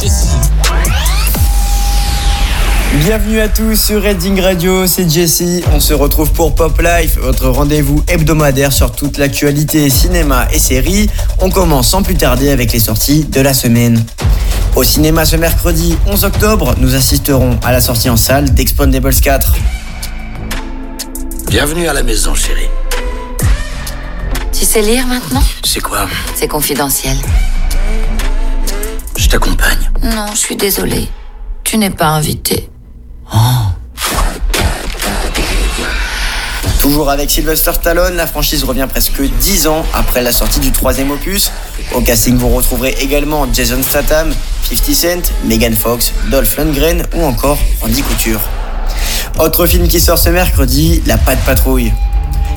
Jessie. Bienvenue à tous sur Reading Radio, c'est Jesse. On se retrouve pour Pop Life, votre rendez-vous hebdomadaire sur toute l'actualité cinéma et séries. On commence sans plus tarder avec les sorties de la semaine. Au cinéma ce mercredi 11 octobre, nous assisterons à la sortie en salle d'Expandables 4. Bienvenue à la maison, chérie. Tu sais lire maintenant? C'est quoi? C'est confidentiel. Je t'accompagne. Non, je suis désolée. Tu n'es pas invité. Toujours avec Sylvester Stallone, la franchise revient presque 10 ans après la sortie du troisième opus. Au casting, vous retrouverez également Jason Statham, 50 Cent, Megan Fox, Dolph Lundgren ou encore Andy Couture. Autre film qui sort ce mercredi, La Patte Patrouille.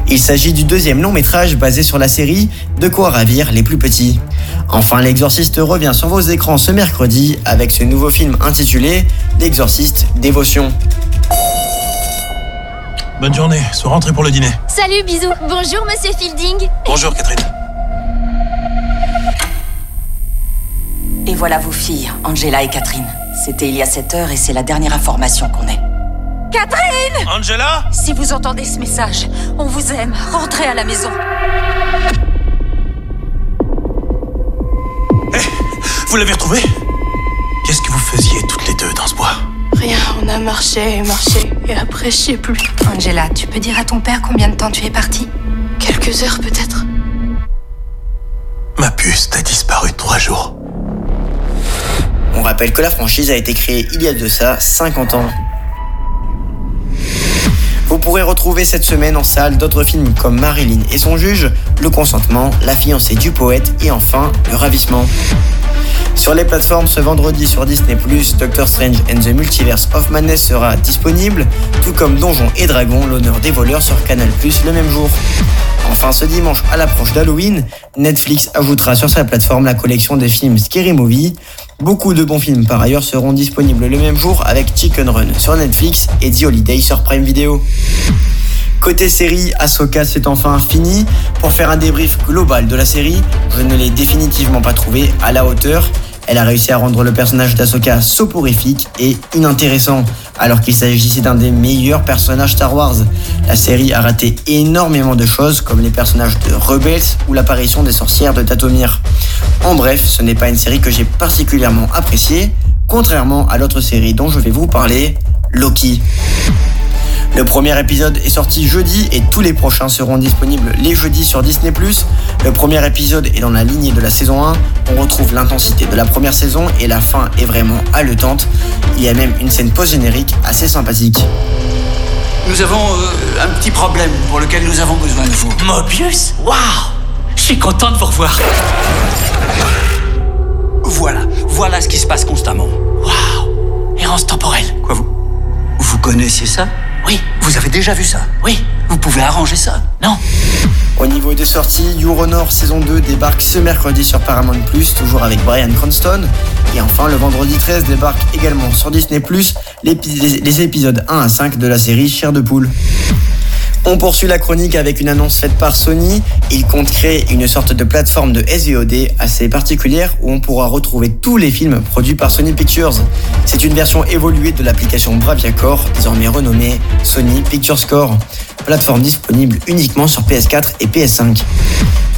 Il s'agit du deuxième long métrage basé sur la série De quoi ravir les plus petits. Enfin, l'exorciste revient sur vos écrans ce mercredi avec ce nouveau film intitulé L'exorciste Dévotion. Bonne journée, sois rentré pour le dîner. Salut, bisous. Bonjour, monsieur Fielding. Bonjour Catherine. Et voilà vos filles, Angela et Catherine. C'était il y a 7 heures et c'est la dernière information qu'on ait. Catherine Angela? Si vous entendez ce message, on vous aime. Rentrez à la maison. Vous l'avez retrouvée Qu'est-ce que vous faisiez toutes les deux dans ce bois Rien, on a marché et marché, et après, je sais plus. Angela, tu peux dire à ton père combien de temps tu es partie Quelques heures peut-être. Ma puce t'a disparu trois jours. On rappelle que la franchise a été créée il y a de ça 50 ans. Vous pourrez retrouver cette semaine en salle d'autres films comme Marilyn et son juge, Le consentement, La fiancée du poète et enfin Le ravissement. Sur les plateformes ce vendredi sur Disney+, Doctor Strange and the Multiverse of Madness sera disponible, tout comme Donjons et Dragons, l'honneur des voleurs sur Canal+, le même jour. Enfin, ce dimanche, à l'approche d'Halloween, Netflix ajoutera sur sa plateforme la collection des films Scary Movie. Beaucoup de bons films par ailleurs seront disponibles le même jour avec Chicken Run sur Netflix et The Holiday sur Prime Video. Côté série, Ahsoka c'est enfin fini. Pour faire un débrief global de la série, je ne l'ai définitivement pas trouvé à la hauteur. Elle a réussi à rendre le personnage d'Ahsoka soporifique et inintéressant, alors qu'il s'agissait d'un des meilleurs personnages Star Wars. La série a raté énormément de choses, comme les personnages de Rebels ou l'apparition des sorcières de Tatomir. En bref, ce n'est pas une série que j'ai particulièrement appréciée, contrairement à l'autre série dont je vais vous parler, Loki. Le premier épisode est sorti jeudi et tous les prochains seront disponibles les jeudis sur Disney+. Le premier épisode est dans la lignée de la saison 1. On retrouve l'intensité de la première saison et la fin est vraiment haletante. Il y a même une scène post-générique assez sympathique. Nous avons euh, un petit problème pour lequel nous avons besoin de vous. Mobius? Waouh Je suis content de vous revoir. Voilà, voilà ce qui se passe constamment. Waouh Errance temporelle. Quoi, vous Vous connaissez ça? Oui, Vous avez déjà vu ça oui, Vous pouvez arranger ça non. Au niveau des sorties, Euronor saison 2 débarque ce mercredi sur Paramount+, toujours avec Brian Cranston. Et enfin, le vendredi 13 débarque également sur Disney+, les, les épisodes 1 à 5 de la série Chair de poule. On poursuit la chronique avec une annonce faite par Sony. Il compte créer une sorte de plateforme de SVOD assez particulière où on pourra retrouver tous les films produits par Sony Pictures. C'est une version évoluée de l'application Braviacore, désormais renommée Sony Pictures Core. Plateforme disponible uniquement sur PS4 et PS5.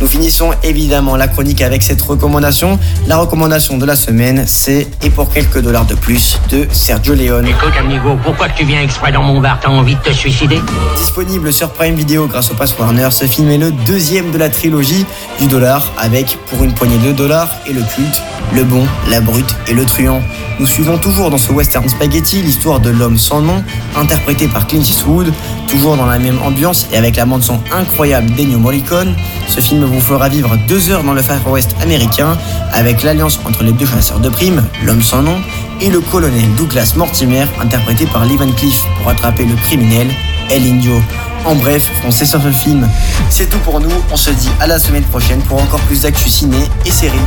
Nous finissons évidemment la chronique avec cette recommandation. La recommandation de la semaine, c'est Et pour quelques dollars de plus de Sergio Leone. Écoute, amigo, pourquoi tu viens exprès dans mon bar? T'as envie de te suicider? Disponible sur Prime Video grâce au Pass Warner, ce film est le deuxième de la trilogie du dollar avec Pour une poignée de dollars et le culte, le bon, la brute et le truand. Nous suivons toujours dans ce western spaghetti l'histoire de l'homme sans nom, interprété par Clint Eastwood, toujours dans la même ambiance et avec la bande son incroyable d'Ennio Morricone. Ce film vous fera vivre deux heures dans le Far West américain avec l'alliance entre les deux chasseurs de primes, l'homme sans nom, et le colonel Douglas Mortimer, interprété par Lee Van Cleef, pour attraper le criminel El Indio. En bref, foncez sur ce film. C'est tout pour nous, on se dit à la semaine prochaine pour encore plus d'actu ciné et séries.